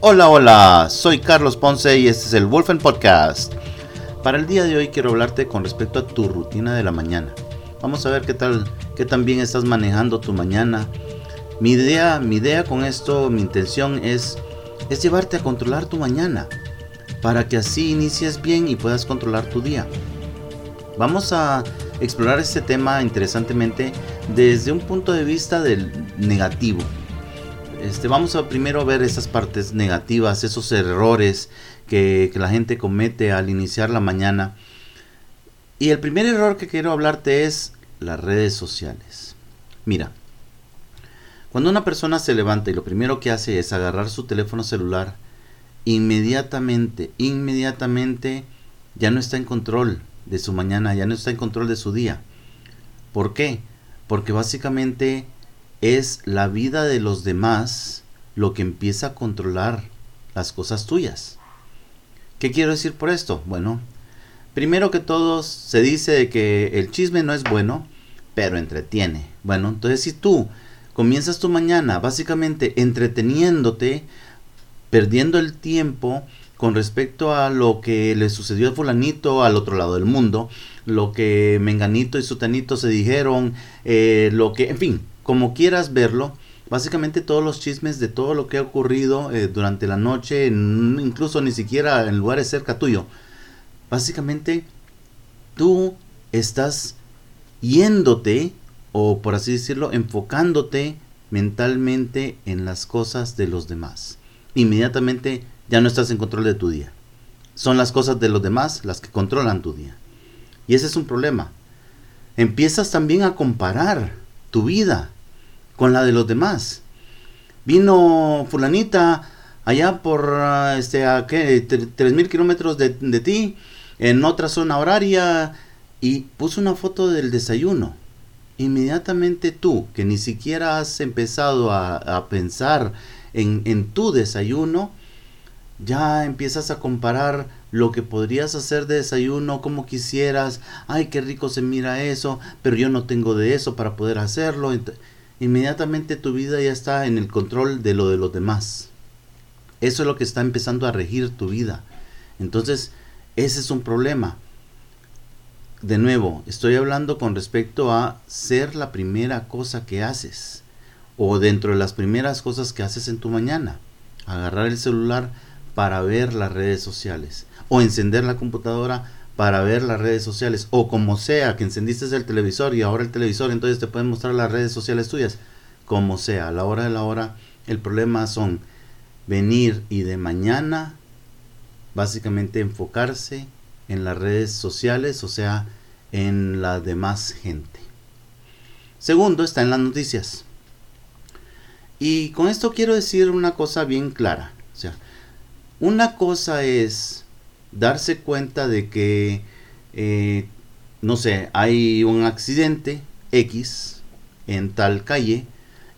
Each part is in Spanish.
Hola, hola, soy Carlos Ponce y este es el Wolfen Podcast. Para el día de hoy quiero hablarte con respecto a tu rutina de la mañana. Vamos a ver qué tal, qué tan bien estás manejando tu mañana. Mi idea, mi idea con esto, mi intención es, es llevarte a controlar tu mañana para que así inicies bien y puedas controlar tu día. Vamos a explorar este tema interesantemente desde un punto de vista del negativo. Este, vamos a primero ver esas partes negativas, esos errores que, que la gente comete al iniciar la mañana. Y el primer error que quiero hablarte es las redes sociales. Mira, cuando una persona se levanta y lo primero que hace es agarrar su teléfono celular, inmediatamente, inmediatamente ya no está en control de su mañana, ya no está en control de su día. ¿Por qué? Porque básicamente es la vida de los demás lo que empieza a controlar las cosas tuyas. ¿Qué quiero decir por esto? Bueno, primero que todo se dice que el chisme no es bueno, pero entretiene. Bueno, entonces si tú comienzas tu mañana básicamente entreteniéndote, perdiendo el tiempo con respecto a lo que le sucedió a fulanito al otro lado del mundo, lo que Menganito y Sutanito se dijeron, eh, lo que, en fin, como quieras verlo, básicamente todos los chismes de todo lo que ha ocurrido eh, durante la noche, incluso ni siquiera en lugares cerca tuyo, básicamente tú estás yéndote, o por así decirlo, enfocándote mentalmente en las cosas de los demás. Inmediatamente ya no estás en control de tu día. Son las cosas de los demás las que controlan tu día. Y ese es un problema. Empiezas también a comparar tu vida con la de los demás. Vino fulanita allá por ah, este a qué tres mil kilómetros de, de ti en otra zona horaria y puso una foto del desayuno. Inmediatamente tú, que ni siquiera has empezado a, a pensar en, en tu desayuno, ya empiezas a comparar lo que podrías hacer de desayuno como quisieras. Ay, qué rico se mira eso, pero yo no tengo de eso para poder hacerlo. Inmediatamente tu vida ya está en el control de lo de los demás. Eso es lo que está empezando a regir tu vida. Entonces, ese es un problema. De nuevo, estoy hablando con respecto a ser la primera cosa que haces. O dentro de las primeras cosas que haces en tu mañana. Agarrar el celular para ver las redes sociales o encender la computadora para ver las redes sociales. O como sea que encendiste el televisor y ahora el televisor entonces te pueden mostrar las redes sociales tuyas. Como sea a la hora de la hora el problema son venir y de mañana básicamente enfocarse en las redes sociales o sea en la demás gente. Segundo está en las noticias. Y con esto quiero decir una cosa bien clara. O sea una cosa es darse cuenta de que, eh, no sé, hay un accidente X en tal calle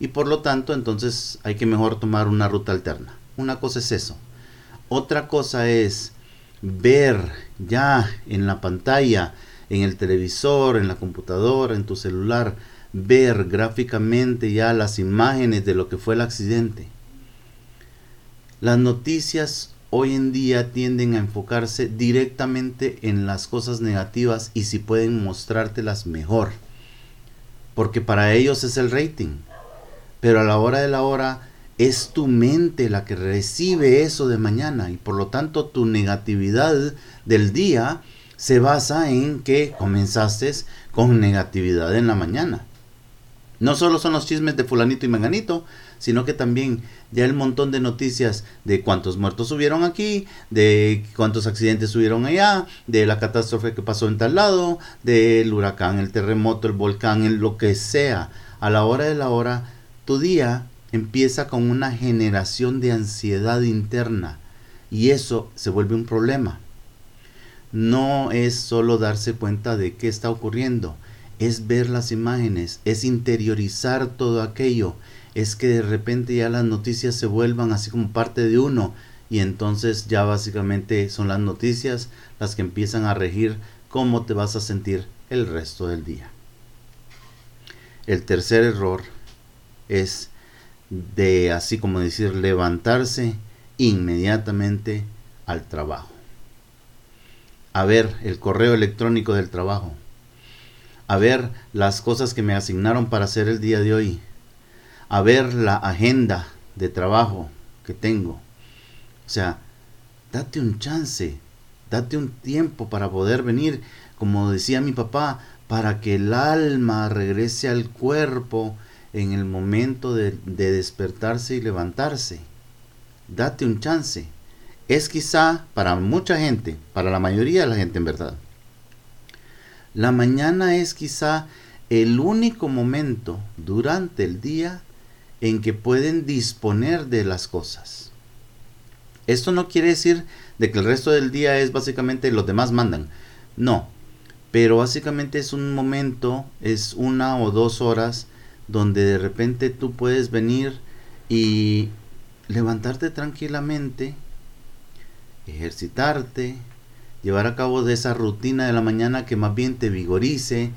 y por lo tanto entonces hay que mejor tomar una ruta alterna. Una cosa es eso. Otra cosa es ver ya en la pantalla, en el televisor, en la computadora, en tu celular, ver gráficamente ya las imágenes de lo que fue el accidente. Las noticias hoy en día tienden a enfocarse directamente en las cosas negativas y si pueden mostrártelas mejor. Porque para ellos es el rating. Pero a la hora de la hora es tu mente la que recibe eso de mañana y por lo tanto tu negatividad del día se basa en que comenzaste con negatividad en la mañana. No solo son los chismes de fulanito y menganito, sino que también ya el montón de noticias de cuántos muertos hubieron aquí, de cuántos accidentes hubieron allá, de la catástrofe que pasó en tal lado, del huracán, el terremoto, el volcán, lo que sea. A la hora de la hora, tu día empieza con una generación de ansiedad interna y eso se vuelve un problema. No es solo darse cuenta de qué está ocurriendo, es ver las imágenes, es interiorizar todo aquello es que de repente ya las noticias se vuelvan así como parte de uno y entonces ya básicamente son las noticias las que empiezan a regir cómo te vas a sentir el resto del día. El tercer error es de así como decir levantarse inmediatamente al trabajo. A ver el correo electrónico del trabajo. A ver las cosas que me asignaron para hacer el día de hoy. A ver la agenda de trabajo que tengo. O sea, date un chance, date un tiempo para poder venir, como decía mi papá, para que el alma regrese al cuerpo en el momento de, despertarse y levantarse. Date un chance. Es quizá para mucha gente, para la mayoría de la gente en verdad. La mañana es quizá el único momento durante el día en que pueden disponer de las cosas. Esto no quiere decir de que el resto del día es básicamente los demás mandan. No, pero básicamente es un momento, es una o dos horas donde de repente tú puedes venir y levantarte tranquilamente, ejercitarte, llevar a cabo de esa rutina de la mañana que más bien te vigorice,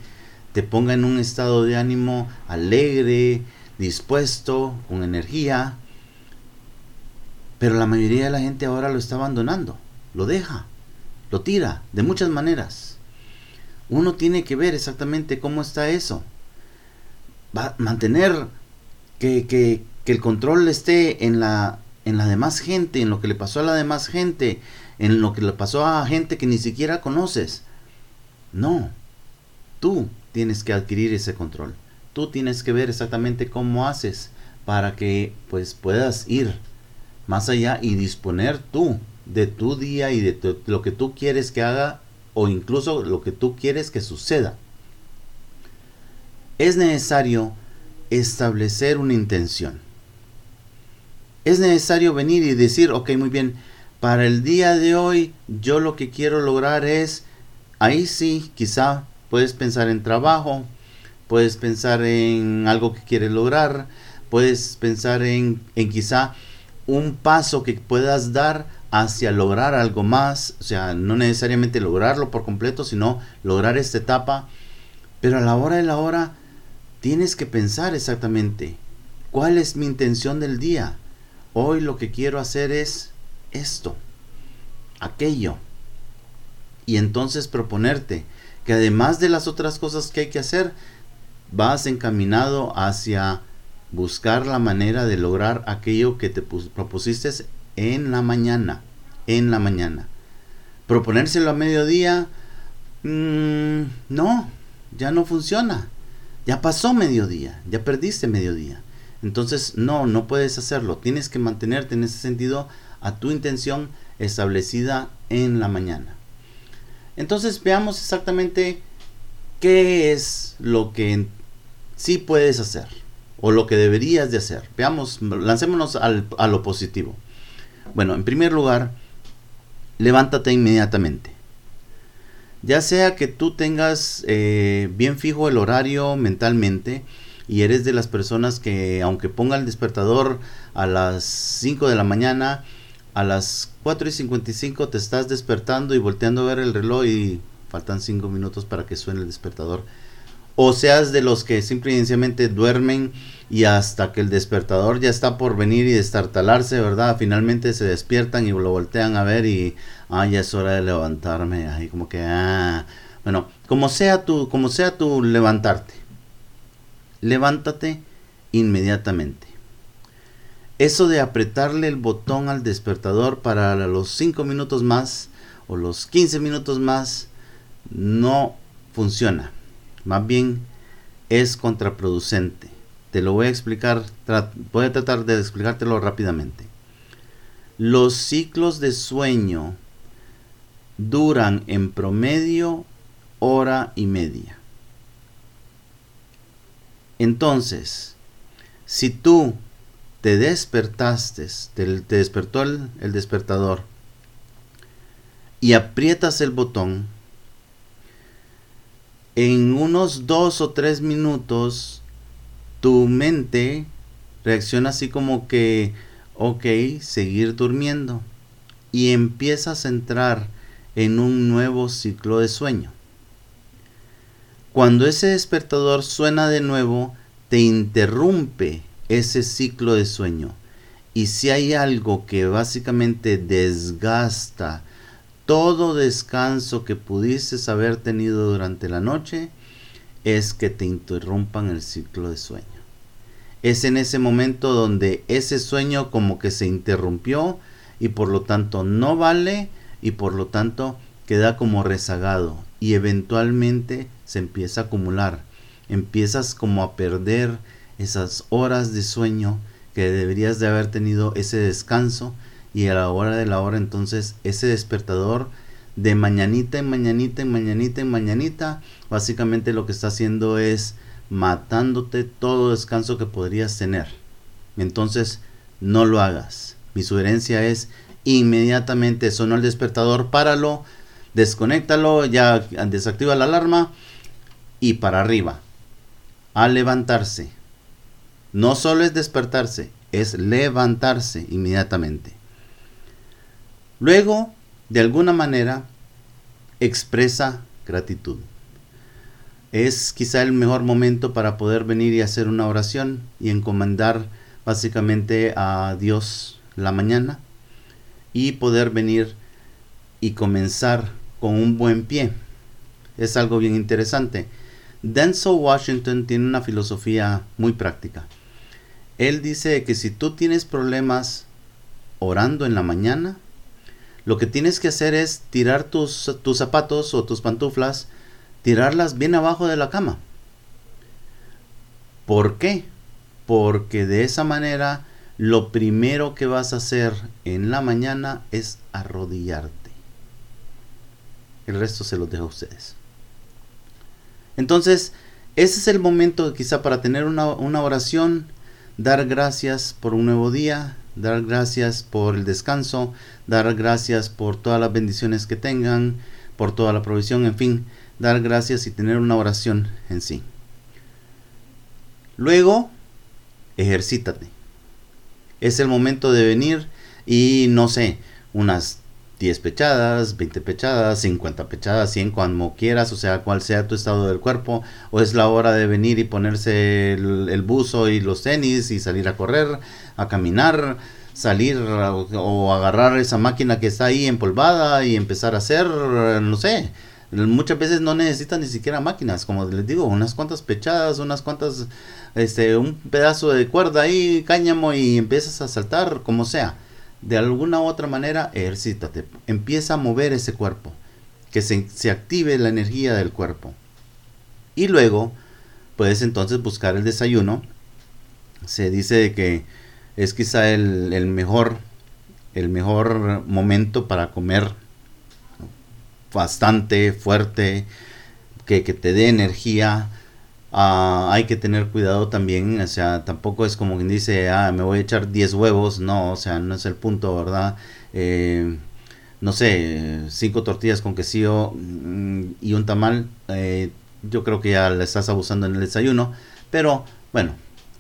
te ponga en un estado de ánimo alegre, dispuesto, con energía. Pero la mayoría de la gente ahora lo está abandonando, lo deja, lo tira, de muchas maneras. Uno tiene que ver exactamente cómo está eso. Va mantener que, que, que el control esté en la, en la demás gente, en lo que le pasó a la demás gente, en lo que le pasó a gente que ni siquiera conoces. No, tú tienes que adquirir ese control. Tú tienes que ver exactamente cómo haces para que pues puedas ir más allá y disponer tú de tu día y de lo que tú quieres que haga o incluso lo que tú quieres que suceda. Es necesario establecer una intención. Es necesario venir y decir, ok, muy bien, para el día de hoy yo lo que quiero lograr es, ahí sí, quizá puedes pensar en trabajo, puedes pensar en algo que quieres lograr, puedes pensar en, en quizá un paso que puedas dar hacia lograr algo más, o sea, no necesariamente lograrlo por completo, sino lograr esta etapa, pero a la hora de la hora tienes que pensar exactamente cuál es mi intención del día. Hoy lo que quiero hacer es esto, aquello. Y entonces proponerte que además de las otras cosas que hay que hacer, vas encaminado hacia buscar la manera de lograr aquello que te propusiste en la mañana, en la mañana. Proponérselo a mediodía, mm, no, ya no funciona. Ya pasó mediodía, ya perdiste mediodía. Entonces, no, no puedes hacerlo. Tienes que mantenerte en ese sentido a tu intención establecida en la mañana. Entonces, veamos exactamente qué es lo que sí puedes hacer o lo que deberías de hacer. Veamos, lancémonos al, a lo positivo. Bueno, en primer lugar, levántate inmediatamente. Ya sea que tú tengas eh, bien fijo el horario mentalmente y eres de las personas que aunque ponga el despertador a las 5 de la mañana, a las 4 y 55 te estás despertando y volteando a ver el reloj y faltan 5 minutos para que suene el despertador. O seas de los que simplemente duermen y hasta que el despertador ya está por venir y destartalarse, ¿verdad? Finalmente se despiertan y lo voltean a ver y, ah, ya es hora de levantarme, ahí como que, ah, bueno, como sea tu, como sea tu levantarte, levántate inmediatamente. Eso de apretarle el botón al despertador para los 5 minutos más o los 15 minutos más no funciona. Más bien es contraproducente te lo voy a explicar, voy a tratar de explicártelo rápidamente. Los ciclos de sueño duran en promedio hora y media. Entonces, si tú te despertaste, te, despertó el, el despertador y aprietas el botón, en unos dos o tres minutos tu mente reacciona así como que, ok, seguir durmiendo. Y empiezas a entrar en un nuevo ciclo de sueño. Cuando ese despertador suena de nuevo, te interrumpe ese ciclo de sueño Y si hay algo que básicamente desgasta todo descanso que pudieses haber tenido durante la noche, es que te interrumpan el ciclo de sueño. Es en ese momento donde ese sueño como que se interrumpió y por lo tanto no vale y por lo tanto queda como rezagado y eventualmente se empieza a acumular. Empiezas como a perder esas horas de sueño que deberías de haber tenido ese descanso y a la hora de la hora entonces ese despertador de mañanita en mañanita en mañanita en mañanita básicamente lo que está haciendo es matándote todo descanso que podrías tener. Entonces no lo hagas. Mi sugerencia es inmediatamente sonó el despertador páralo desconéctalo ya desactiva la alarma y para arriba a levantarse no solo es despertarse es levantarse inmediatamente Luego, de alguna manera, expresa gratitud. Es quizá el mejor momento para poder venir y hacer una oración y encomendar básicamente a Dios la mañana y poder venir y comenzar con un buen pie. Es algo bien interesante. Denzel Washington tiene una filosofía muy práctica. Él dice que si tú tienes problemas orando en la mañana, lo que tienes que hacer es tirar tus, tus zapatos o tus pantuflas, tirarlas bien abajo de la cama. ¿Por qué? Porque de esa manera lo primero que vas a hacer en la mañana es arrodillarte. El resto se los dejo a ustedes. Entonces, ese es el momento quizá para tener una, una oración, dar gracias por un nuevo día, dar gracias por el descanso, dar gracias por todas las bendiciones que tengan, por toda la provisión, en fin, dar gracias y tener una oración en sí. Luego, ejercítate. Es el momento de venir y no sé, unas 10 pechadas, 20 pechadas, 50 pechadas, 100 cuando quieras, o sea, cual sea tu estado del cuerpo, o es la hora de venir y ponerse el, buzo y los tenis y salir a correr, a caminar, salir o, agarrar esa máquina que está ahí empolvada y empezar a hacer, no sé, muchas veces no necesitas ni siquiera máquinas, como les digo, unas cuantas pechadas, unas cuantas, este, un pedazo de cuerda ahí, cáñamo y empiezas a saltar, como sea de alguna u otra manera, ejercítate. Empieza a mover ese cuerpo, que se, active la energía del cuerpo. Y luego puedes entonces buscar el desayuno. Se dice que es quizá el, mejor, el mejor momento para comer bastante fuerte, que, que te dé energía Ah, hay que tener cuidado también, o sea, tampoco es como quien dice, ah, me voy a echar 10 huevos, no, o sea, no es el punto, ¿verdad? Eh, no sé, 5 tortillas con quesillo mm, y un tamal, eh, yo creo que ya le estás abusando en el desayuno, pero bueno,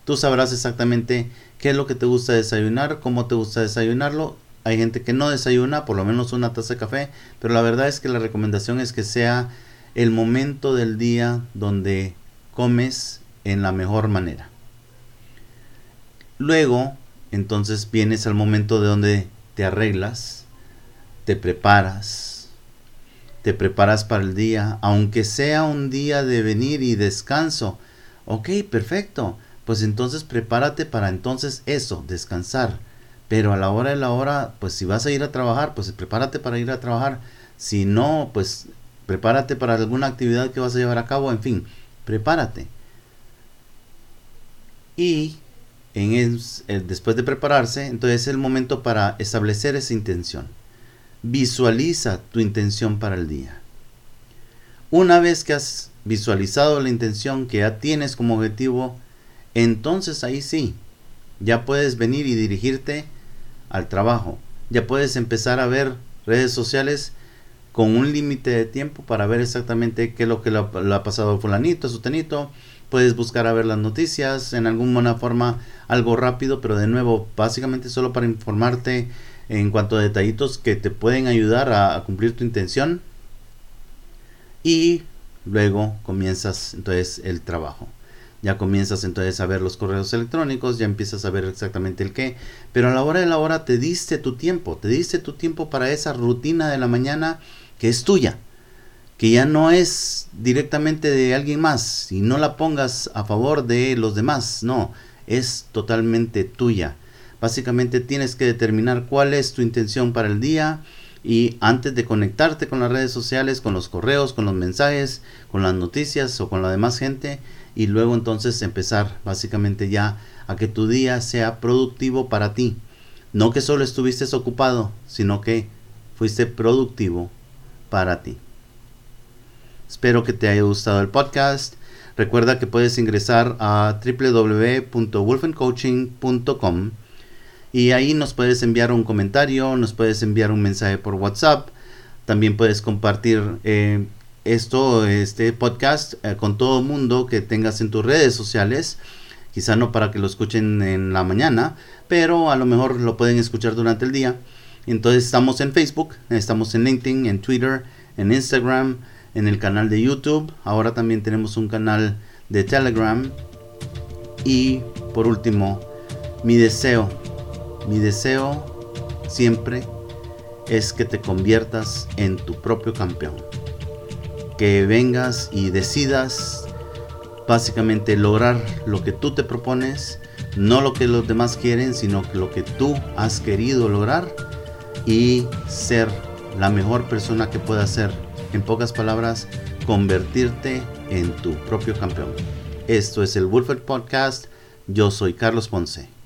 tú sabrás exactamente qué es lo que te gusta desayunar, cómo te gusta desayunarlo. Hay gente que no desayuna, por lo menos una taza de café, pero la verdad es que la recomendación es que sea el momento del día donde comes en la mejor manera. Luego, entonces vienes al momento de donde te arreglas, te preparas, te preparas para el día, aunque sea un día de venir y descanso. Ok, perfecto. Pues entonces prepárate para entonces eso, descansar. Pero a la hora de la hora, pues si vas a ir a trabajar, pues prepárate para ir a trabajar. Si no, pues prepárate para alguna actividad que vas a llevar a cabo, en fin prepárate. Y después de prepararse, entonces es el momento para establecer esa intención. Visualiza tu intención para el día. Una vez que has visualizado la intención que ya tienes como objetivo, entonces ahí sí, ya puedes venir y dirigirte al trabajo. Ya puedes empezar a ver redes sociales con un límite de tiempo para ver exactamente qué es lo que le ha, pasado a fulanito, a su tenito. Puedes buscar a ver las noticias en alguna forma, algo rápido, pero de nuevo, básicamente solo para informarte en cuanto a detallitos que te pueden ayudar a, cumplir tu intención. Y luego comienzas entonces el trabajo. ya comienzas entonces a ver los correos electrónicos, ya empiezas a ver exactamente el qué, pero a la hora de la hora te diste tu tiempo, te diste tu tiempo para esa rutina de la mañana que es tuya, que ya no es directamente de alguien más y no la pongas a favor de los demás, no, es totalmente tuya. Básicamente tienes que determinar cuál es tu intención para el día y antes de conectarte con las redes sociales, con los correos, con los mensajes, con las noticias o con la demás gente, y luego entonces empezar básicamente ya a que tu día sea productivo para ti. No que solo estuviste ocupado, sino que fuiste productivo para ti. Espero que te haya gustado el podcast. Recuerda que puedes ingresar a www.wolfencoaching.com y ahí nos puedes enviar un comentario, nos puedes enviar un mensaje por WhatsApp. También puedes compartir eh, esto, este podcast, eh, con todo el mundo que tengas en tus redes sociales. Quizá no para que lo escuchen en la mañana, pero a lo mejor lo pueden escuchar durante el día. Entonces estamos en Facebook, estamos en LinkedIn, en Twitter, en Instagram, en el canal de YouTube. Ahora también tenemos un canal de Telegram. Y por último, mi deseo, mi deseo siempre es que te conviertas en tu propio campeón que vengas y decidas básicamente lograr lo que tú te propones, no lo que los demás quieren, sino lo que tú has querido lograr y ser la mejor persona que puedas ser. En pocas palabras, convertirte en tu propio campeón. Esto es el Wolfert Podcast. Yo soy Carlos Ponce.